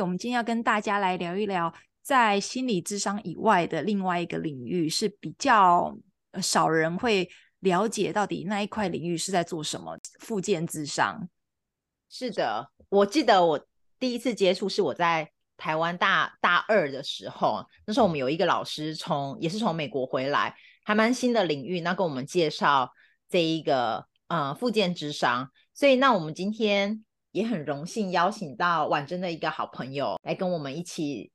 我们今天要跟大家来聊一聊，在心理智商以外的另外一个领域，是比较少人会了解到底那一块领域是在做什么。复健智商。是的，我记得我第一次接触是我在台湾大大二的时候，那时候我们有一个老师从也是从美国回来，还蛮新的领域，那跟我们介绍这一个呃复健智商，所以那我们今天。也很荣幸邀请到婉珍的一个好朋友来跟我们一起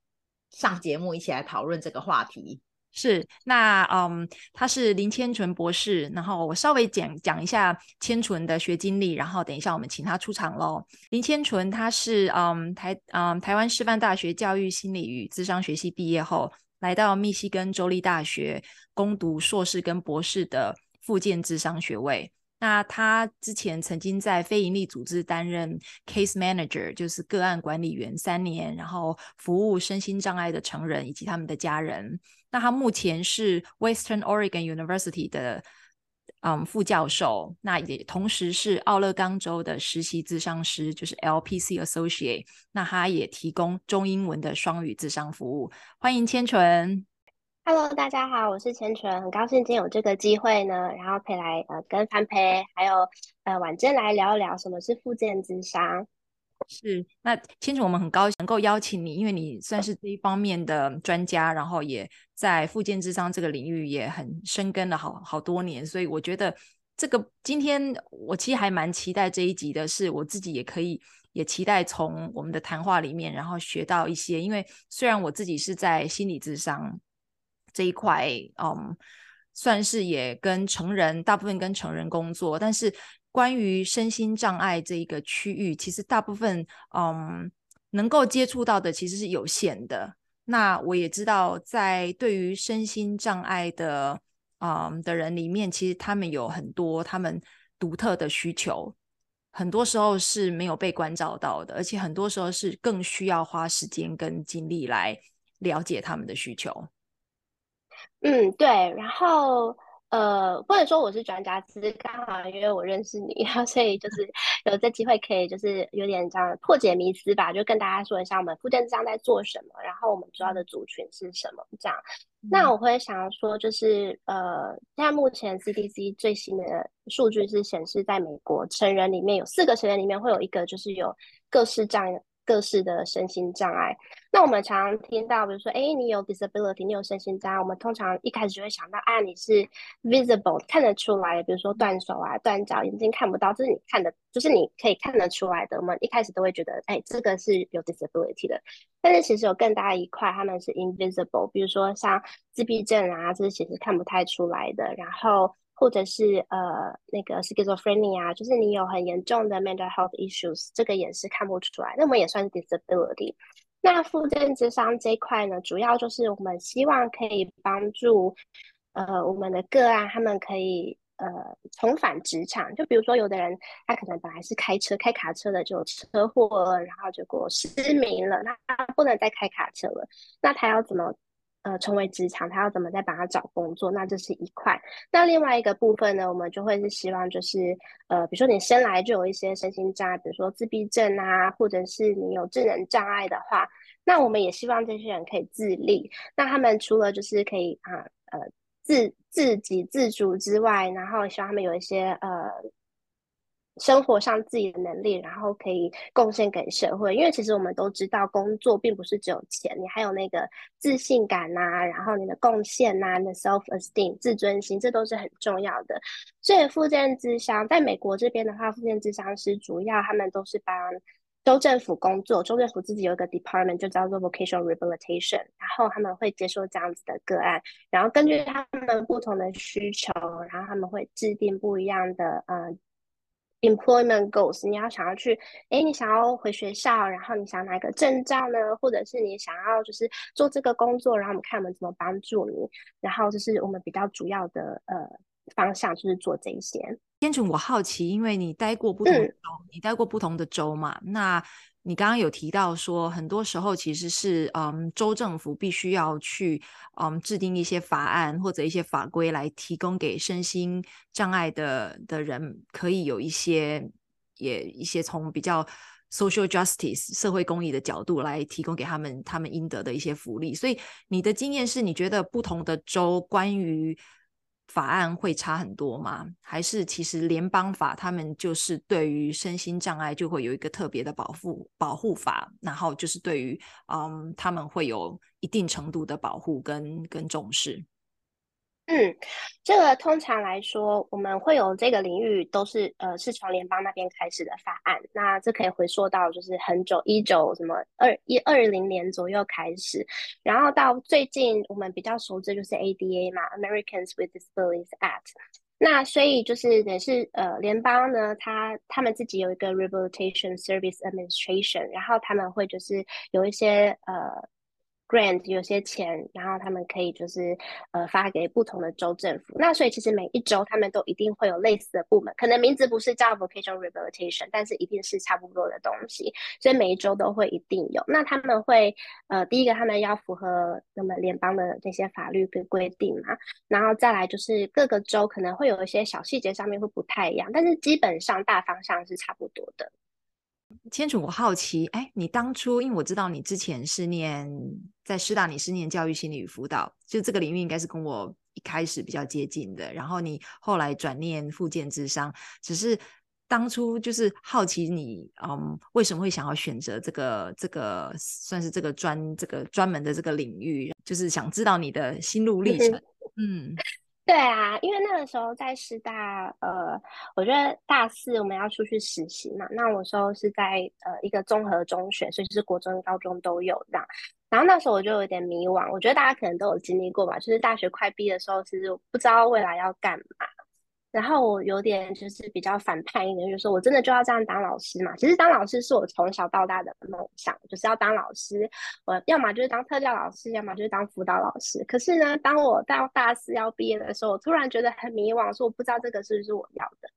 上节目，一起来讨论这个话题。是，那嗯，他是林千纯博士，然后我稍微讲讲一下千纯的学经历，然后等一下我们请他出场喽。林千纯他是嗯台嗯台湾师范大学教育心理与智商学系毕业后，来到密西根州立大学攻读硕士跟博士的复健智商学位。那他之前曾经在非营利组织担任 case manager，就是个案管理员三年，然后服务身心障碍的成人以及他们的家人。那他目前是 Western Oregon University 的嗯副教授，那也同时是奥勒冈州的实习咨商师，就是 LPC Associate。那他也提供中英文的双语咨商服务。欢迎千纯。Hello，大家好，我是千纯，很高兴今天有这个机会呢，然后可以来呃跟范培还有呃婉珍来聊一聊什么是复健咨商。是，那千纯，我们很高兴能够邀请你，因为你算是这一方面的专家，然后也在复健咨商这个领域也很深耕了好好多年，所以我觉得这个今天我其实还蛮期待这一集的，是我自己也可以也期待从我们的谈话里面，然后学到一些，因为虽然我自己是在心理智商。这一块，嗯，算是也跟成人大部分跟成人工作，但是关于身心障碍这一个区域，其实大部分，嗯，能够接触到的其实是有限的。那我也知道，在对于身心障碍的，嗯，的人里面，其实他们有很多他们独特的需求，很多时候是没有被关照到的，而且很多时候是更需要花时间跟精力来了解他们的需求。嗯，对，然后呃，或者说我是专家，只是刚好因为我认识你，然后所以就是有这机会可以就是有点这样破解迷思吧，就跟大家说一下我们复健咨商在做什么，然后我们主要的族群是什么这样。嗯、那我会想要说，就是呃，现在目前 CDC 最新的数据是显示，在美国成人里面有四个成人里面会有一个就是有各式障碍。各式的身心障碍，那我们常常听到，比如说，哎，你有 disability，你有身心障碍，我们通常一开始就会想到，啊，你是 visible，看得出来，比如说断手啊、断脚，眼睛看不到，这是你看的，就是你可以看得出来的。我们一开始都会觉得，哎，这个是有 disability 的，但是其实有更大一块，他们是 invisible，比如说像自闭症啊，这是其实看不太出来的，然后。或者是呃那个 schizophrenia，就是你有很严重的 mental health issues，这个也是看不出来，那么也算是 disability。那复健咨商这一块呢，主要就是我们希望可以帮助呃我们的个案，他们可以呃重返职场。就比如说有的人他可能本来是开车开卡车的，就有车祸了，然后结果失明了，那他不能再开卡车了，那他要怎么？呃，成为职场，他要怎么再帮他找工作？那这是一块。那另外一个部分呢，我们就会是希望，就是呃，比如说你生来就有一些身心障碍，比如说自闭症啊，或者是你有智能障碍的话，那我们也希望这些人可以自立。那他们除了就是可以啊呃自自给自足之外，然后希望他们有一些呃。生活上自己的能力，然后可以贡献给社会。因为其实我们都知道，工作并不是只有钱，你还有那个自信感呐、然后你的贡献呐、你的 self esteem 自尊心，这都是很重要的。所以复健之商在美国这边的话，复健之商师主要他们都是帮州政府工作，州政府自己有一个 department 就叫做 vocational rehabilitation，然后他们会接受这样子的个案，然后根据他们不同的需求，然后他们会制定不一样的嗯。Employment goals，你要想要去，哎，你想要回学校，然后你想拿个证照呢，或者是你想要就是做这个工作，然后我们看我们怎么帮助你，然后就是我们比较主要的呃方向就是做这一些。天成，我好奇，因为你待过不同的州，嗯、你待过不同的州嘛，那。你刚刚有提到说，很多时候其实是嗯，州政府必须要去嗯制定一些法案或者一些法规来提供给身心障碍的的人，可以有一些也一些从比较 social justice 社会公益的角度来提供给他们他们应得的一些福利。所以你的经验是，你觉得不同的州关于法案会差很多吗？还是其实联邦法他们就是对于身心障碍就会有一个特别的保护保护法，然后就是对于嗯他们会有一定程度的保护跟跟重视。嗯，这个通常来说，我们会有这个领域都是呃，是从联邦那边开始的法案。那这可以回溯到就是很久一九什么二一二零年左右开始，然后到最近我们比较熟知就是 ADA 嘛，Americans with Disabilities Act。那所以就是也是呃，联邦呢，他他们自己有一个 Rehabilitation Service Administration，然后他们会就是有一些呃。Grant 有些钱，然后他们可以就是呃发给不同的州政府。那所以其实每一州他们都一定会有类似的部门，可能名字不是叫 Vocational Rehabilitation，但是一定是差不多的东西。所以每一州都会一定有。那他们会呃第一个他们要符合那么联邦的那些法律跟规定嘛，然后再来就是各个州可能会有一些小细节上面会不太一样，但是基本上大方向是差不多的。千楚，我好奇，哎，你当初因为我知道你之前是念在师大，你是念教育心理与辅导，就这个领域应该是跟我一开始比较接近的。然后你后来转念复健智商，只是当初就是好奇你，嗯，为什么会想要选择这个这个算是这个专这个专门的这个领域，就是想知道你的心路历程，嗯。对啊，因为那个时候在师大，呃，我觉得大四我们要出去实习嘛。那我时候是在呃一个综合中学，所以就是国中、高中都有这样。然后那时候我就有点迷惘，我觉得大家可能都有经历过吧，就是大学快毕的时候，其实不知道未来要干嘛。然后我有点就是比较反叛一点，就是说我真的就要这样当老师嘛？其实当老师是我从小到大的梦想，就是要当老师。我要么就是当特教老师，要么就是当辅导老师。可是呢，当我到大四要毕业的时候，我突然觉得很迷惘，说我不知道这个是不是我要的。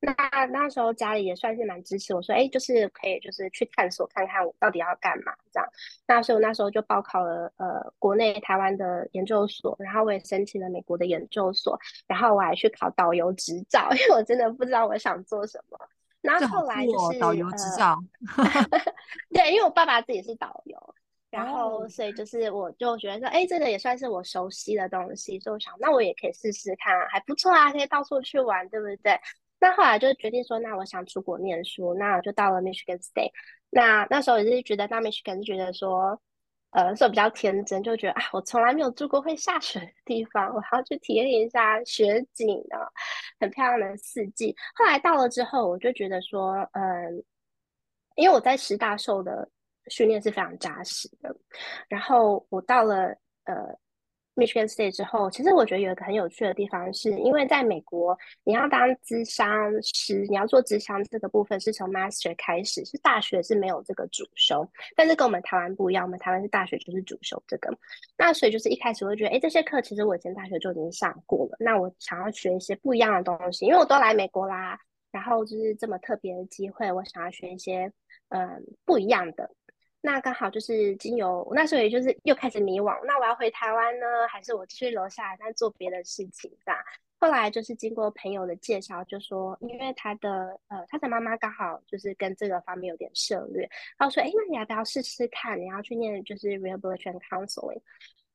那那时候家里也算是蛮支持我说，哎，就是可以，就是去探索看看我到底要干嘛这样。那所以我那时候就报考了呃国内台湾的研究所，然后我也申请了美国的研究所，然后我还去考导游执照，因为我真的不知道我想做什么。然后后来就是导游执照，呃、对，因为我爸爸自己是导游，然后所以就是我就觉得说，哎，这个也算是我熟悉的东西，所以我想那我也可以试试看，还不错啊，可以到处去玩，对不对？那后来就决定说，那我想出国念书，那我就到了 Michigan State。那那时候也是觉得，到 Michigan 是觉得说，呃，是比较天真，就觉得啊，我从来没有住过会下雪的地方，我还要去体验一下雪景啊，很漂亮的四季。后来到了之后，我就觉得说，嗯，因为我在师大受的训练是非常扎实的，然后我到了呃。Michigan State 之后，其实我觉得有一个很有趣的地方是，因为在美国，你要当咨商师，你要做咨商这个部分是从 Master 开始，是大学是没有这个主修，但是跟我们台湾不一样，我们台湾是大学就是主修这个。那所以就是一开始我会觉得，哎，这些课其实我以前大学就已经上过了，那我想要学一些不一样的东西，因为我都来美国啦，然后就是这么特别的机会，我想要学一些嗯不一样的。那刚好就是经由那时候，也就是又开始迷惘。那我要回台湾呢，还是我继续留下来再做别的事情？这样。后来就是经过朋友的介绍，就说因为他的呃他的妈妈刚好就是跟这个方面有点涉略，然后说哎，那你要不要试试看？你要去念就是 rehabilitation counseling。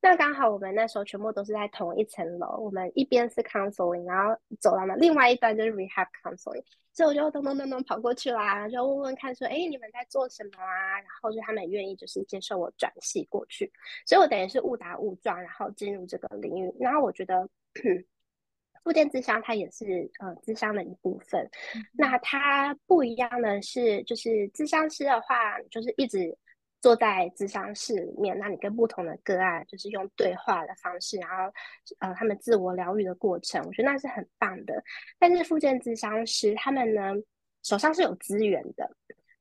那刚好我们那时候全部都是在同一层楼，我们一边是 counseling，然后走廊的另外一端就是 rehab counseling。所以我就咚咚咚咚跑过去啦，就问问看说，哎，你们在做什么啊？然后就他们愿意就是接受我转系过去，所以我等于是误打误撞，然后进入这个领域。然后我觉得，复健智商它也是呃智商的一部分。嗯、那它不一样的是，就是智商师的话，就是一直。坐在咨商室里面，那你跟不同的个案，就是用对话的方式，然后呃，他们自我疗愈的过程，我觉得那是很棒的。但是附件咨商师他们呢，手上是有资源的。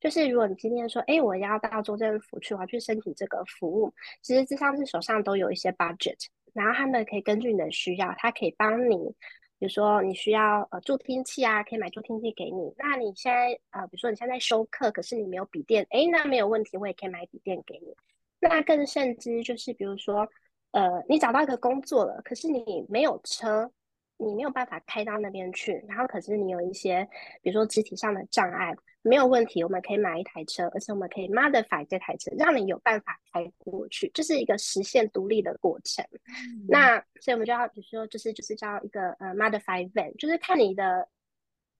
就是如果你今天说，哎，我要到州政府去，我要去申请这个服务，其实咨商师手上都有一些 budget，然后他们可以根据你的需要，他可以帮你，比如说你需要呃助听器啊，可以买助听器给你。那你现在呃，比如说你现在在修课，可是你没有笔电，哎，那没有问题，我也可以买笔电给你。那更甚至就是比如说，呃，你找到一个工作了，可是你没有车。你没有办法开到那边去，然后可是你有一些，比如说肢体上的障碍，没有问题，我们可以买一台车，而且我们可以 modify 这台车，让你有办法开过去，这、就是一个实现独立的过程。嗯、那所以我们就要，比如说，就是就是叫一个呃 modify van，就是看你的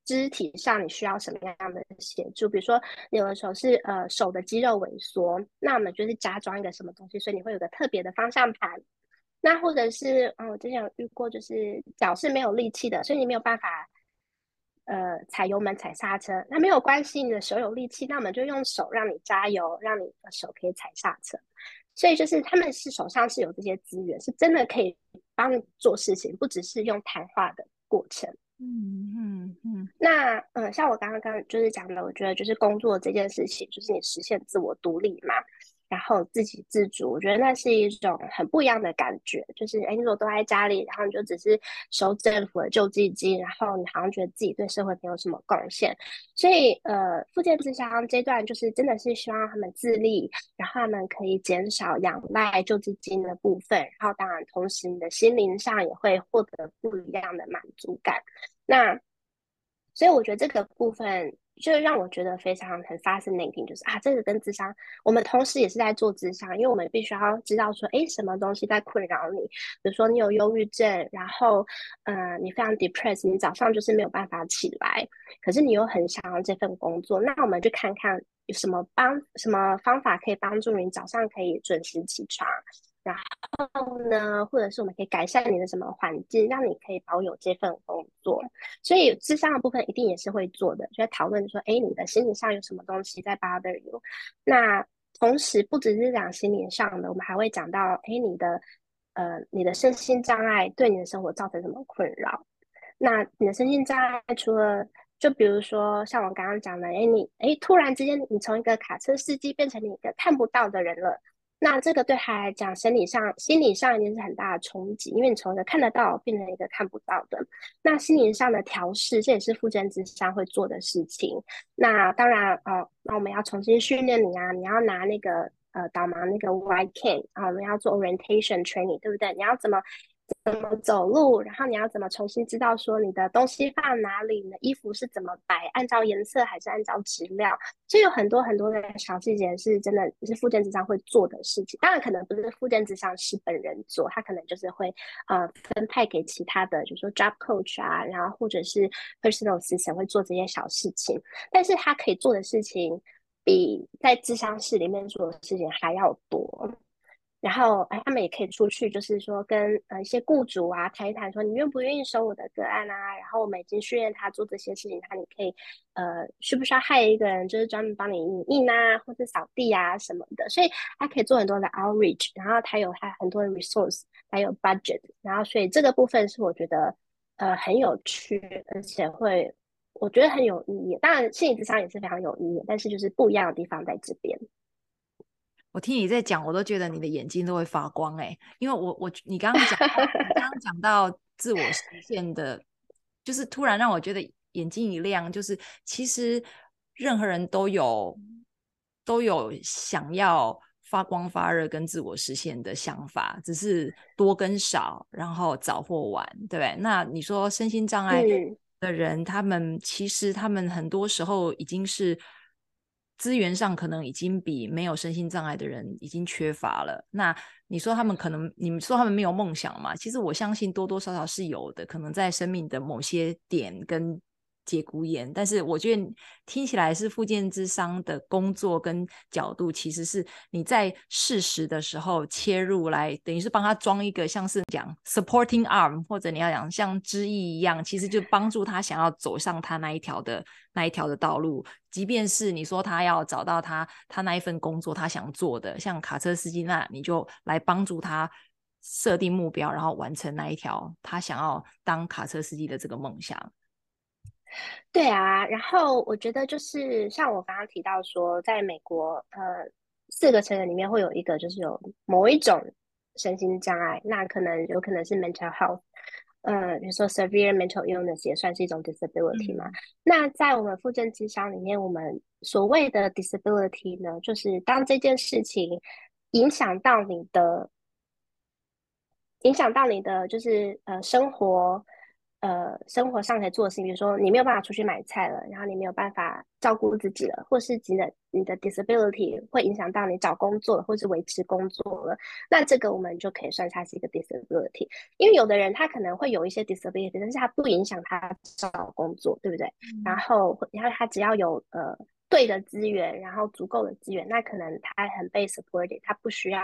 肢体上你需要什么样的协助，比如说你有的时候是呃手的肌肉萎缩，那我们就是加装一个什么东西，所以你会有个特别的方向盘。那或者是，嗯，我之前有遇过，就是脚是没有力气的，所以你没有办法，呃，踩油门、踩刹车。那没有关系，你的手有力气，那我们就用手让你加油，让你的手可以踩刹车。所以就是他们是手上是有这些资源，是真的可以帮你做事情，不只是用谈话的过程。嗯嗯嗯。那，嗯，像我刚刚刚就是讲的，我觉得就是工作这件事情，就是你实现自我独立嘛。然后自给自足，我觉得那是一种很不一样的感觉。就是，哎，你如果都在家里，然后你就只是收政府的救济金，然后你好像觉得自己对社会没有什么贡献。所以，呃，复健咨商这段就是真的是希望他们自立，然后他们可以减少仰赖救济金的部分，然后当然同时你的心灵上也会获得不一样的满足感。那，所以我觉得这个部分。就让我觉得非常很 fascinating，就是啊，这个跟智商，我们同时也是在做智商，因为我们必须要知道说，哎，什么东西在困扰你？比如说你有忧郁症，然后，呃，你非常 depressed，你早上就是没有办法起来，可是你又很想要这份工作，那我们就看看有什么帮什么方法可以帮助你早上可以准时起床。然后呢，或者是我们可以改善你的什么环境，让你可以保有这份工作。所以智商的部分一定也是会做的，就在讨论说，哎，你的心理上有什么东西在 bother you？那同时不只是讲心理上的，我们还会讲到，哎，你的呃，你的身心障碍对你的生活造成什么困扰？那你的身心障碍除了，就比如说像我刚刚讲的，哎，你哎，突然之间你从一个卡车司机变成你一个看不到的人了。那这个对他来讲，生理上、心理上一定是很大的冲击，因为你从一个看得到变成一个看不到的。那心灵上的调试，这也是复健之上会做的事情。那当然，哦，那我们要重新训练你啊，你要拿那个呃导盲那个 white cane 啊，我们要做 orientation training，对不对？你要怎么？怎么走路，然后你要怎么重新知道说你的东西放哪里，你的衣服是怎么摆，按照颜色还是按照质量？就有很多很多的小细节是真的是复健咨商会做的事情。当然可能不是复健咨商是本人做，他可能就是会呃分派给其他的，就是说 job coach 啊，然后或者是 personal assistant 会做这些小事情。但是他可以做的事情比在咨商室里面做的事情还要多。然后，哎，他们也可以出去，就是说跟呃一些雇主啊谈一谈，说你愿不愿意收我的个案啊？然后我们已经训练他做这些事情，他你可以呃需不需要害一个人，就是专门帮你影印啊，或者扫地啊什么的。所以他可以做很多的 outreach，然后他有他很多的 resource，还有 budget，然后所以这个部分是我觉得呃很有趣，而且会我觉得很有意义。当然，心理咨商也是非常有意义，但是就是不一样的地方在这边。我听你在讲，我都觉得你的眼睛都会发光哎，因为我我你刚刚讲，你刚刚讲到自我实现的，就是突然让我觉得眼睛一亮，就是其实任何人都有都有想要发光发热跟自我实现的想法，只是多跟少，然后早或晚，对不对？那你说身心障碍的人，嗯、他们其实他们很多时候已经是。资源上可能已经比没有身心障碍的人已经缺乏了。那你说他们可能，你们说他们没有梦想嘛？其实我相信多多少少是有的，可能在生命的某些点跟。节骨眼，但是我觉得听起来是复健之商的工作跟角度，其实是你在适时的时候切入来，等于是帮他装一个像是讲 supporting arm，或者你要讲像支翼一样，其实就帮助他想要走上他那一条的那一条的道路。即便是你说他要找到他他那一份工作他想做的，像卡车司机，那你就来帮助他设定目标，然后完成那一条他想要当卡车司机的这个梦想。对啊，然后我觉得就是像我刚刚提到说，在美国，呃，四个成人里面会有一个就是有某一种身心障碍，那可能有可能是 mental health，呃，比如说 severe mental illness 也算是一种 disability 嘛。嗯、那在我们复健咨商里面，我们所谓的 disability 呢，就是当这件事情影响到你的，影响到你的就是呃生活。呃，生活上可以做的事情，比如说你没有办法出去买菜了，然后你没有办法照顾自己了，或是你的你的 disability 会影响到你找工作或是维持工作了，那这个我们就可以算它是一个 disability。因为有的人他可能会有一些 disability，但是他不影响他找工作，对不对？嗯、然后然后他只要有呃对的资源，然后足够的资源，那可能他很被 supported，他不需要。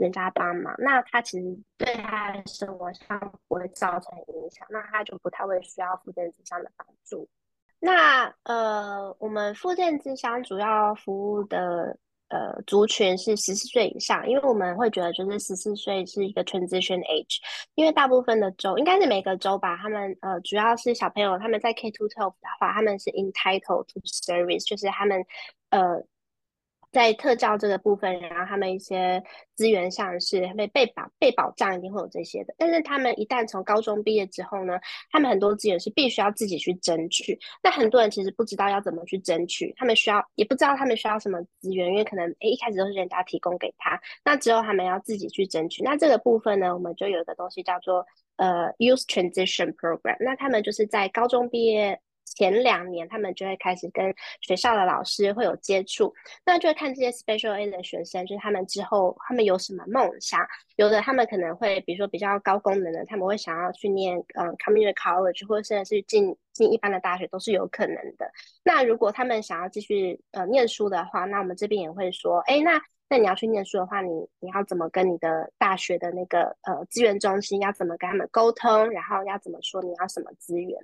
人家帮忙，那他其实对他的生活上不会造成影响，那他就不太会需要附件之商的帮助。那呃，我们附件之商主要服务的呃族群是十四岁以上，因为我们会觉得就是十四岁是一个 transition age，因为大部分的州应该是每个州吧，他们呃主要是小朋友他们在 K to twelve 的话，他们是 entitled to service，就是他们呃。在特教这个部分，然后他们一些资源上是被被保被保障，一定会有这些的。但是他们一旦从高中毕业之后呢，他们很多资源是必须要自己去争取。那很多人其实不知道要怎么去争取，他们需要也不知道他们需要什么资源，因为可能诶一开始都是人家提供给他，那之后他们要自己去争取。那这个部分呢，我们就有一个东西叫做呃 Youth Transition Program。那他们就是在高中毕业。前两年，他们就会开始跟学校的老师会有接触，那就会看这些 special ed 的学生，就是他们之后他们有什么梦想。有的他们可能会，比如说比较高功能的，他们会想要去念嗯 community college，或者甚至是进进一般的大学都是有可能的。那如果他们想要继续呃念书的话，那我们这边也会说，哎，那那你要去念书的话，你你要怎么跟你的大学的那个呃资源中心要怎么跟他们沟通，然后要怎么说你要什么资源。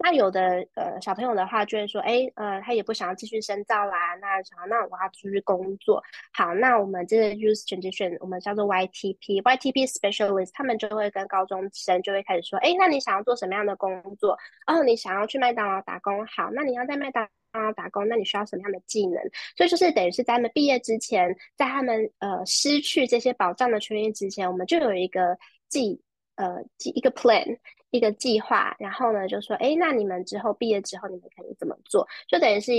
那有的呃小朋友的话就会说，哎呃他也不想要继续深造啦，那想要那我要出去工作。好，那我们这个 youth transition 我们叫做 YTP YTP specialist，他们就会跟高中生就会开始说，哎，那你想要做什么样的工作？哦，你想要去麦当劳打工，好，那你要在麦当劳打工，那你需要什么样的技能？所以就是等于是在他们毕业之前，在他们呃失去这些保障的权益之前，我们就有一个计呃计一个 plan。一个计划，然后呢，就说，哎，那你们之后毕业之后，你们可以怎么做？就等于是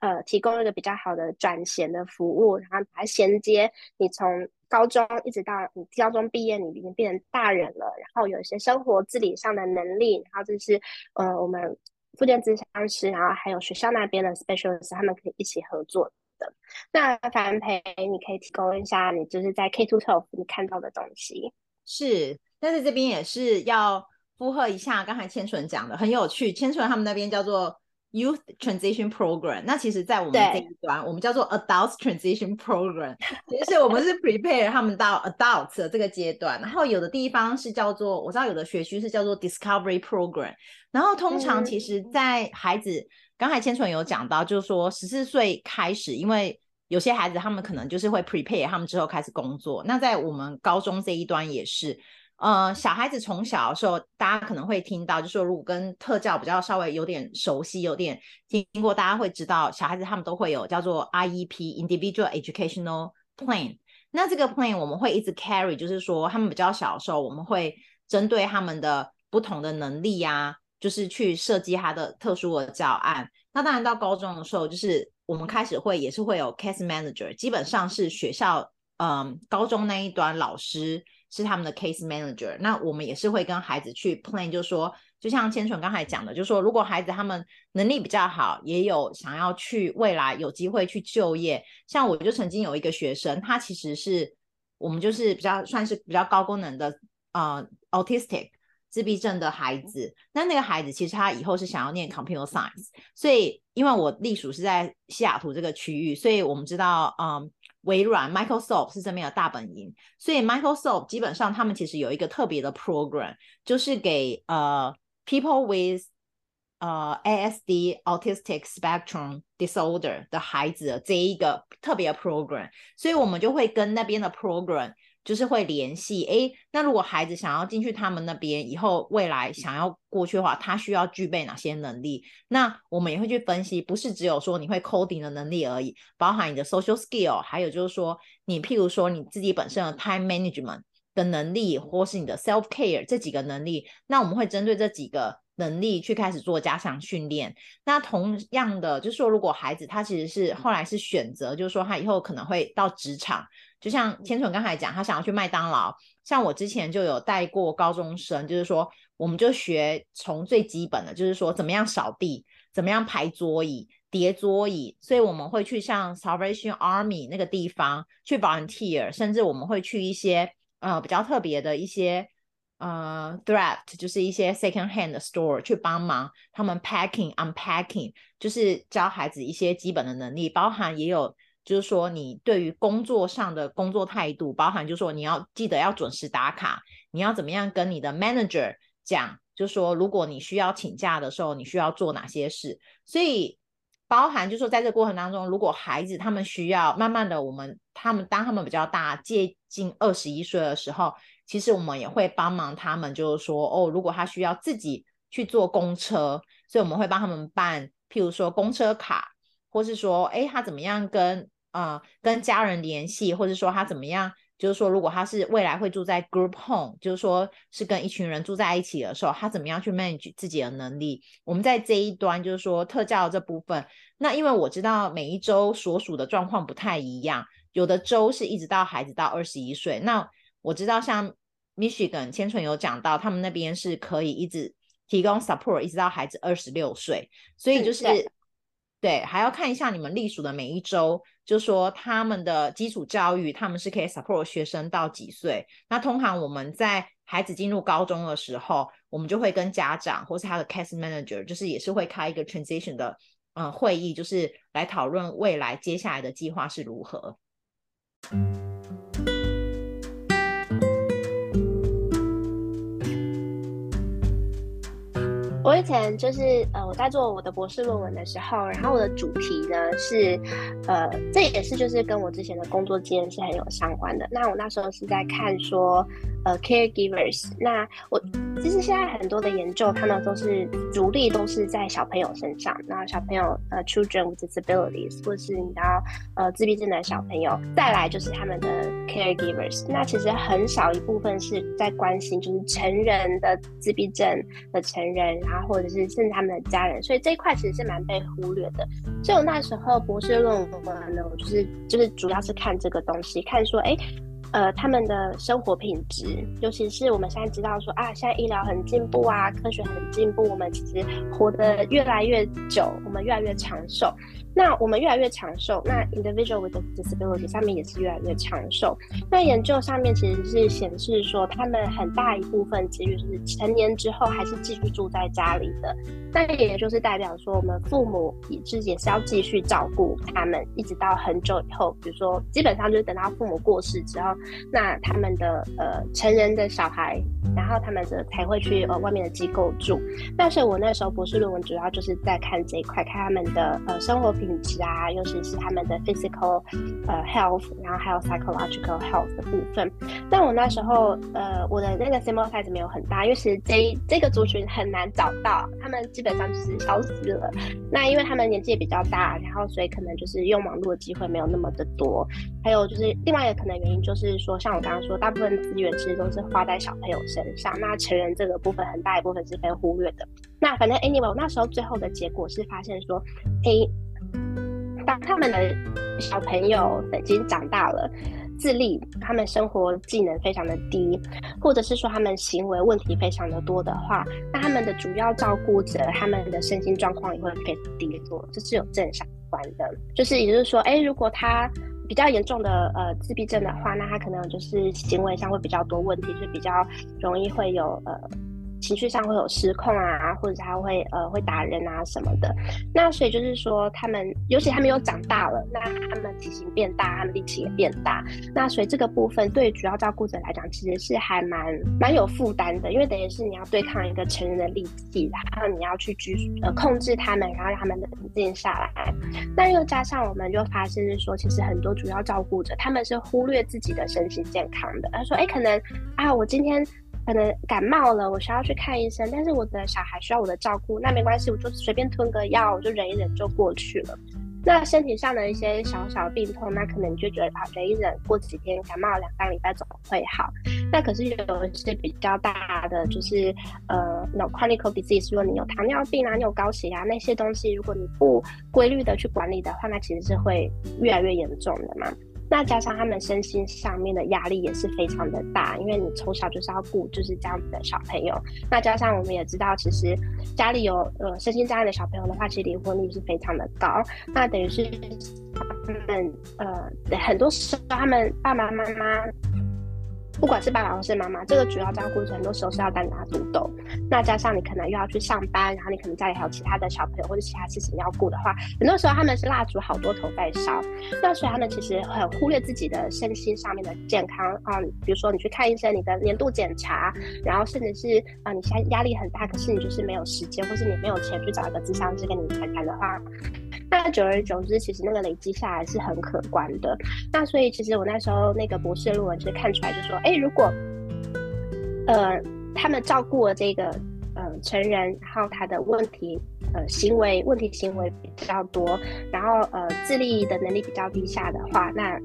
呃，提供一个比较好的转衔的服务，然后把它衔接。你从高中一直到你高中毕业，你已经变成大人了，然后有一些生活自理上的能力，然后这是呃，我们复健咨商师，然后还有学校那边的 specialist，他们可以一起合作的。那樊培，你可以提供一下你就是在 K two twelve 你看到的东西。是，但是这边也是要。附和一下刚才千纯讲的很有趣，千纯他们那边叫做 Youth Transition Program，那其实在我们这一端，我们叫做 Adult Transition Program，其实我们是 prepare 他们到 Adult 的这个阶段，然后有的地方是叫做，我知道有的学区是叫做 Discovery Program，然后通常其实，在孩子、嗯、刚才千纯有讲到，就是说十四岁开始，因为有些孩子他们可能就是会 prepare 他们之后开始工作，那在我们高中这一端也是。呃，小孩子从小的时候，大家可能会听到，就是说，如果跟特教比较稍微有点熟悉，有点听过，大家会知道，小孩子他们都会有叫做 IEP（Individual Educational Plan）。那这个 plan 我们会一直 carry，就是说，他们比较小的时候，我们会针对他们的不同的能力啊，就是去设计他的特殊的教案。那当然到高中的时候，就是我们开始会也是会有 case manager，基本上是学校嗯、高中那一端老师。是他们的 case manager，那我们也是会跟孩子去 plan，就是说，就像千纯刚才讲的，就是说，如果孩子他们能力比较好，也有想要去未来有机会去就业，像我就曾经有一个学生，他其实是我们就是比较算是比较高功能的呃 autistic 自闭症的孩子，那那个孩子其实他以后是想要念 computer science，所以因为我隶属是在西雅图这个区域，所以我们知道嗯。微软 Microsoft 是这边的大本营，所以 Microsoft 基本上他们其实有一个特别的 program，就是给呃 people with 呃 ASD Autistic Spectrum Disorder 的孩子的这一个特别 program，所以我们就会跟那边的 program 就是会联系，诶，那如果孩子想要进去他们那边，以后未来想要过去的话，他需要具备哪些能力？那我们也会去分析，不是只有说你会 coding 的能力而已，包含你的 social skill，还有就是说你譬如说你自己本身的 time management 的能力，或是你的 self care 这几个能力，那我们会针对这几个能力去开始做加强训练。那同样的，就是说如果孩子他其实是后来是选择，就是说他以后可能会到职场。就像千纯刚才讲，他想要去麦当劳。像我之前就有带过高中生，就是说，我们就学从最基本的，就是说怎么样扫地，怎么样排桌椅、叠桌椅。所以我们会去像 Salvation Army 那个地方去 volunteer，甚至我们会去一些呃比较特别的一些呃 thrift，就是一些 second hand store 去帮忙他们 packing、unpacking，就是教孩子一些基本的能力，包含也有。就是说，你对于工作上的工作态度，包含就是说，你要记得要准时打卡，你要怎么样跟你的 manager 讲，就是说，如果你需要请假的时候，你需要做哪些事。所以，包含就是说，在这个过程当中，如果孩子他们需要慢慢的，我们他们当他们比较大，接近二十一岁的时候，其实我们也会帮忙他们，就是说，哦，如果他需要自己去坐公车，所以我们会帮他们办，譬如说公车卡，或是说，哎，他怎么样跟、呃，跟家人联系，或者说他怎么样，就是说，如果他是未来会住在 group home，就是说是跟一群人住在一起的时候，他怎么样去 manage 自己的能力？我们在这一端，就是说特教这部分，那因为我知道每一周所属的状况不太一样，有的州是一直到孩子到二十一岁，那我知道像 Michigan 千纯有讲到，他们那边是可以一直提供 support 一直到孩子二十六岁，所以就是。对，还要看一下你们隶属的每一州，就说他们的基础教育，他们是可以 support 学生到几岁。那通常我们在孩子进入高中的时候，我们就会跟家长或是他的 case manager，就是也是会开一个 transition 的嗯会议，就是来讨论未来接下来的计划是如何。我以前就是呃，我在做我的博士论文的时候，然后我的主题呢是，呃，这也是就是跟我之前的工作经验是很有相关的。那我那时候是在看说，呃，caregivers。那我其实现在很多的研究，他们都是主力都是在小朋友身上。然后小朋友呃，children with disabilities，或是你知道呃自闭症的小朋友，再来就是他们的 caregivers。那其实很少一部分是在关心就是成人的自闭症的成人，然后。或者是甚至他们的家人，所以这一块其实是蛮被忽略的。所以我那时候博士论文呢，我就是就是主要是看这个东西，看说，哎，呃，他们的生活品质，尤其是我们现在知道说啊，现在医疗很进步啊，科学很进步，我们其实活得越来越久，我们越来越长寿。那我们越来越长寿，那 individual with disability 上面也是越来越长寿。那研究上面其实是显示说，他们很大一部分几率是成年之后还是继续住在家里的。那也就是代表说，我们父母也是也是要继续照顾他们，一直到很久以后，比如说基本上就是等到父母过世之后，那他们的呃成人的小孩，然后他们的才会去呃外面的机构住。但是我那时候博士论文主要就是在看这一块，看他们的呃生活品。品质啊，尤其是他们的 physical 呃 health，然后还有 psychological health 的部分。但我那时候呃，我的那个 sample size 没有很大，因为其实这这个族群很难找到，他们基本上就是消失了。那因为他们年纪也比较大，然后所以可能就是用网络的机会没有那么的多。还有就是另外一个可能原因就是说，像我刚刚说，大部分资源其实都是花在小朋友身上，那成人这个部分很大一部分是被忽略的。那反正 anyway，我那时候最后的结果是发现说，诶。当他们的小朋友已经长大了，自立，他们生活技能非常的低，或者是说他们行为问题非常的多的话，那他们的主要照顾者，他们的身心状况也会非常低落，这是有正相关的。就是也就是说，哎，如果他比较严重的呃自闭症的话，那他可能就是行为上会比较多问题，就比较容易会有呃。情绪上会有失控啊，或者他会呃会打人啊什么的。那所以就是说，他们尤其他们又长大了，那他们体型变大，他们力气也变大。那所以这个部分对主要照顾者来讲，其实是还蛮蛮有负担的，因为等于是你要对抗一个成人的力气，然后你要去拘呃控制他们，然后让他们冷静下来。那又加上我们就发现是说，其实很多主要照顾者他们是忽略自己的身心健康的。他说：“哎，可能啊，我今天。”可能感冒了，我需要去看医生，但是我的小孩需要我的照顾，那没关系，我就随便吞个药，我就忍一忍就过去了。那身体上的一些小小病痛，那可能你就觉得啊，忍一忍，过几天感冒两三礼拜总会好。那可是有一些比较大的，就是呃，no chronic disease，如果你有糖尿病啊，你有高血压那些东西，如果你不规律的去管理的话，那其实是会越来越严重的嘛。那加上他们身心上面的压力也是非常的大，因为你从小就是要顾就是这样子的小朋友。那加上我们也知道，其实家里有呃身心障碍的小朋友的话，其实离婚率是非常的高。那等于是他们呃很多时候他们爸爸妈妈。不管是爸爸或是妈妈，这个主要照顾者很多时候是要单打独斗。那加上你可能又要去上班，然后你可能家里还有其他的小朋友或者其他事情要顾的话，很多时候他们是蜡烛好多头在烧。那所以他们其实很忽略自己的身心上面的健康啊。比如说你去看医生，你的年度检查，然后甚至是啊，你现在压力很大，可是你就是没有时间，或是你没有钱去找一个咨商师跟你谈谈的话。那久而久之，其实那个累积下来是很可观的。那所以，其实我那时候那个博士论文就是看出来，就说，哎，如果，呃，他们照顾了这个呃成人，然后他的问题呃行为问题行为比较多，然后呃自立的能力比较低下的话，那。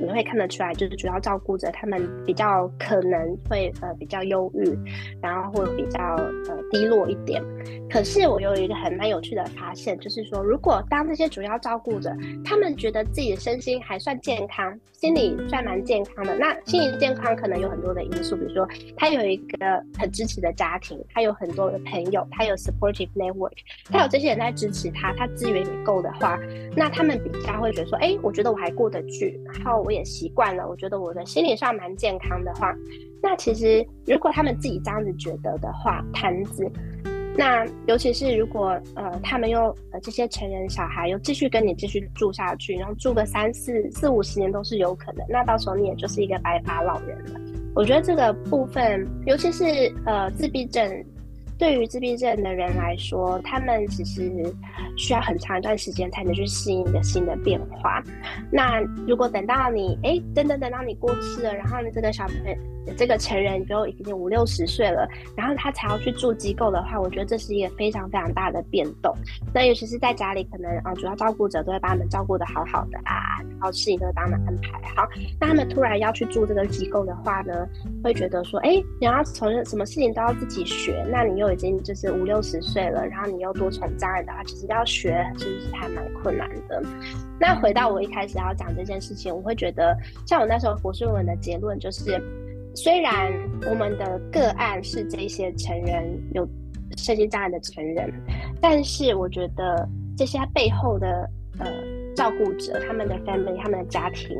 你会看得出来，就是主要照顾者他们比较可能会呃比较忧郁，然后会比较呃低落一点。可是我有一个很蛮有趣的发现，就是说，如果当这些主要照顾者他们觉得自己的身心还算健康，心理算蛮健康的，那心理健康可能有很多的因素，比如说他有一个很支持的家庭，他有很多的朋友，他有 supportive network，他有这些人在支持他，他资源也够的话，那他们比较会觉得说，哎，我觉得我还过得去，然后。我也习惯了，我觉得我的心理上蛮健康的话，那其实如果他们自己这样子觉得的话，摊子，那尤其是如果呃他们又呃这些成人小孩又继续跟你继续住下去，然后住个三四四五十年都是有可能，那到时候你也就是一个白发老人了。我觉得这个部分，尤其是呃自闭症。对于自闭症的人来说，他们其实需要很长一段时间才能去适应一个新的变化。那如果等到你，哎，等等等到你过世了，然后呢，这个小朋友。这个成人比如已经五六十岁了，然后他才要去住机构的话，我觉得这是一个非常非常大的变动。那尤其是在家里，可能啊，主要照顾者都会把他们照顾的好好的啊，然后事情都会帮他们安排好。那他们突然要去住这个机构的话呢，会觉得说，哎，你要从什么事情都要自己学，那你又已经就是五六十岁了，然后你又多重障碍的话，其实要学其实是还蛮困难的。那回到我一开始要讲这件事情，我会觉得，像我那时候博士论文的结论就是。虽然我们的个案是这些成人有身心障碍的成人，但是我觉得这些背后的呃照顾者，他们的 family，他们的家庭。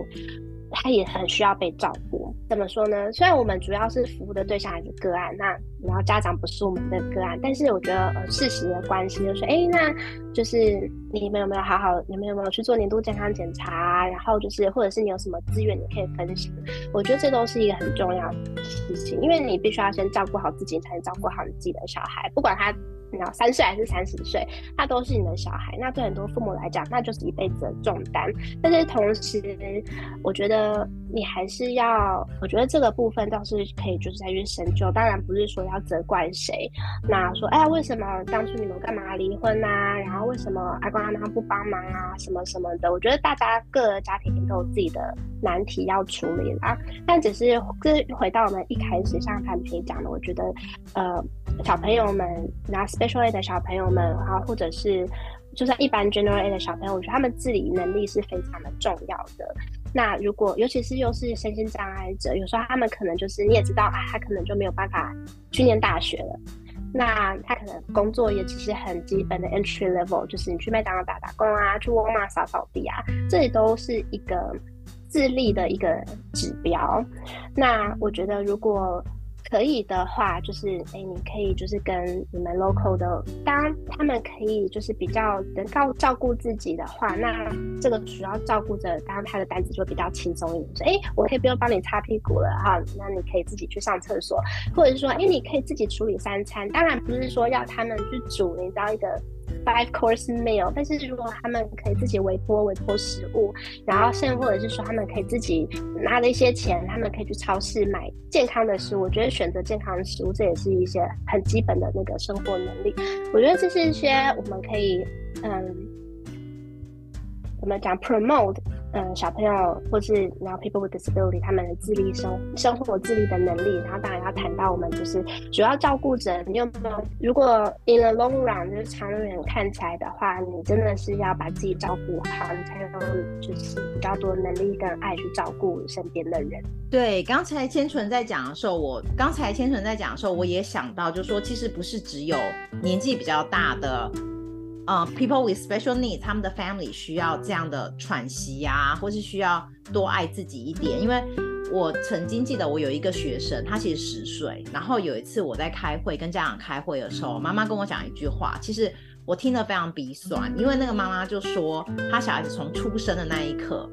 他也很需要被照顾。怎么说呢？虽然我们主要是服务的对象还是个案，那然后家长不是我们的个案，但是我觉得呃事实的关系就是，哎，那就是你们有没有好好，你们有没有去做年度健康检查？然后就是，或者是你有什么资源你可以分享？我觉得这都是一个很重要的事情，因为你必须要先照顾好自己，才能照顾好你自己的小孩，不管他。然后三岁还是三十岁，他都是你的小孩。那对很多父母来讲，那就是一辈子的重担。但是同时，我觉得你还是要，我觉得这个部分倒是可以，就是再去深究。当然不是说要责怪谁，那说哎呀，为什么当初你们干嘛离婚啊？然后为什么阿公阿妈不帮忙啊？什么什么的？我觉得大家各个家庭都有自己的难题要处理啦。但只是这回到我们一开始像范皮讲的，我觉得呃。小朋友们，然后 special ed 的小朋友们，然后或者是就算一般 general ed 的小朋友，我觉得他们自理能力是非常的重要的。那如果尤其是又是身心障碍者，有时候他们可能就是你也知道，他可能就没有办法去念大学了。那他可能工作也只是很基本的 entry level，就是你去麦当劳打打工啊，去沃尔玛扫扫地啊，这里都是一个自立的一个指标。那我觉得如果可以的话，就是哎，你可以就是跟你们 local 的，当他们可以就是比较能够照顾自己的话，那这个主要照顾着，当然他的单子就比较轻松一点。说，哎，我可以不用帮你擦屁股了哈，那你可以自己去上厕所，或者是说，哎，你可以自己处理三餐。当然不是说要他们去煮，你知道一个。Five course meal，但是如果他们可以自己微波微波食物，然后甚或者是说他们可以自己拿了一些钱，他们可以去超市买健康的食物。我觉得选择健康的食物，这也是一些很基本的那个生活能力。我觉得这是一些我们可以嗯，怎么讲 promote。嗯，小朋友或是然后 people with disability 他们的自立生生活自立的能力，然后当然要谈到我们就是主要照顾者，你有没有？如果 in the long run 就是长远看起来的话，你真的是要把自己照顾好，你才有就是比较多能力跟爱去照顾身边的人。对，刚才千纯在讲的时候，我刚才千纯在讲的时候，我也想到，就是说其实不是只有年纪比较大的。呃、，people with special needs，他们的 family 需要这样的喘息呀、或是需要多爱自己一点。因为我曾经记得，我有一个学生，他其实十岁，然后有一次我在开会跟家长开会的时候，妈妈跟我讲一句话，其实我听得非常鼻酸，因为那个妈妈就说，她小孩子从出生的那一刻，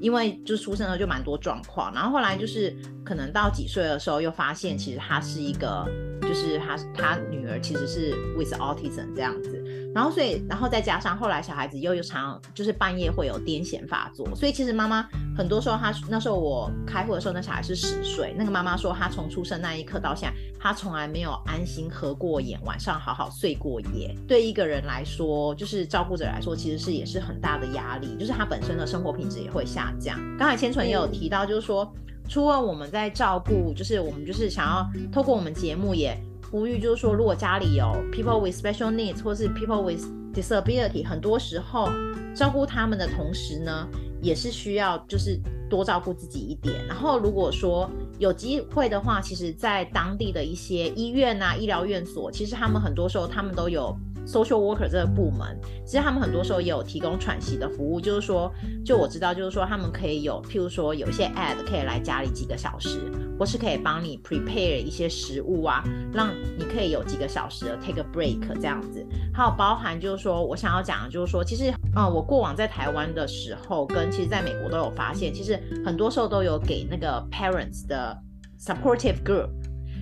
因为就出生了就蛮多状况，然后后来就是可能到几岁的时候，又发现其实他是一个，就是他他女儿其实是 with autism 这样子。然后，所以，然后再加上后来小孩子又又常就是半夜会有癫痫发作，所以其实妈妈很多时候，她那时候我开会的时候，那小孩是十岁，那个妈妈说，她从出生那一刻到现在，她从来没有安心合过眼，晚上好好睡过夜。对一个人来说，就是照顾者来说，其实是也是很大的压力，就是他本身的生活品质也会下降。刚才千纯也有提到，就是说，除了我们在照顾，就是我们就是想要透过我们节目也。呼吁就是说，如果家里有 people with special needs 或是 people with disability，很多时候照顾他们的同时呢，也是需要就是多照顾自己一点。然后如果说有机会的话，其实在当地的一些医院啊、医疗院所，其实他们很多时候他们都有。Social worker 这个部门，其实他们很多时候也有提供喘息的服务，就是说，就我知道，就是说他们可以有，譬如说有一些 ad 可以来家里几个小时，或是可以帮你 prepare 一些食物啊，让你可以有几个小时的 take a break 这样子。还有包含就是说我想要讲的就是说，其实、嗯，我过往在台湾的时候，跟其实在美国都有发现，其实很多时候都有给那个 parents 的 supportive group，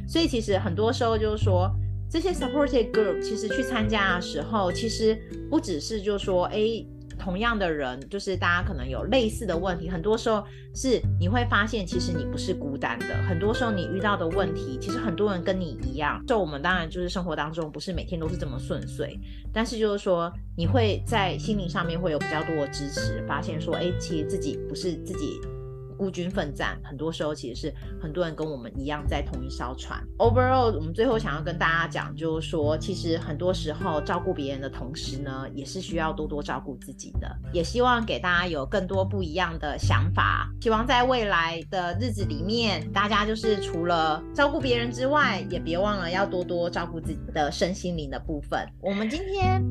所以其实很多时候就是说。这些 supportive group 其实去参加的时候，其实不只是就说，哎，同样的人，就是大家可能有类似的问题，很多时候是你会发现，其实你不是孤单的。很多时候你遇到的问题，其实很多人跟你一样。就我们当然就是生活当中不是每天都是这么顺遂，但是就是说你会在心灵上面会有比较多的支持，发现说，哎，其实自己不是自己。孤军奋战，很多时候其实是很多人跟我们一样在同一艘船。Overall，我们最后想要跟大家讲，就是说，其实很多时候照顾别人的同时呢，也是需要多多照顾自己的。也希望给大家有更多不一样的想法。希望在未来的日子里面，大家就是除了照顾别人之外，也别忘了要多多照顾自己的身心灵的部分。我们今天。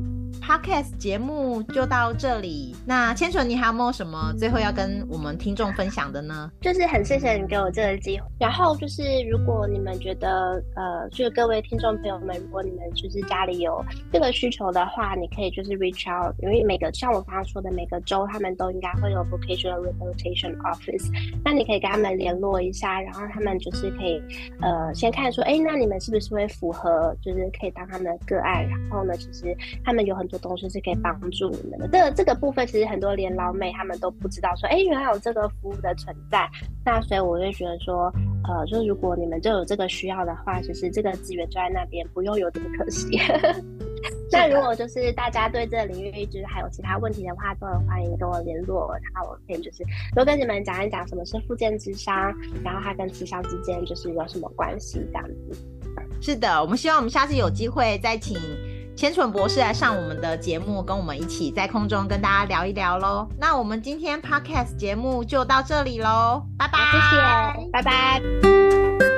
Podcast 节目就到这里。那千纯，你还有没有什么最后要跟我们听众分享的呢？就是很谢谢你给我这个机会。然后就是，如果你们觉得，呃，就是各位听众朋友们，如果你们就是家里有这个需求的话，你可以就是 reach out，因为每个像我刚刚说的，每个州他们都应该会有 vocational rehabilitation office。那你可以跟他们联络一下，然后他们就是可以，呃，先看说，哎，那你们是不是会符合，就是可以当他们的个案。然后呢，其实他们有很多。东西是可以帮助你们的。这这个部分其实很多连老美他们都不知道，说，哎，原来有这个服务的存在。那所以我就觉得说，呃，就是如果你们就有这个需要的话，其实这个资源就在那边，不用有这么可惜。那如果就是大家对这个领域就是还有其他问题的话，都很欢迎跟我联络，然后我可以就是多跟你们讲一讲什么是复健咨商，然后它跟智商之间就是有什么关系这样子。是的，我们希望我们下次有机会再请。千纯博士来上我们的节目，跟我们一起在空中跟大家聊一聊喽。那我们今天 Podcast 节目就到这里喽，拜拜，谢谢，拜拜。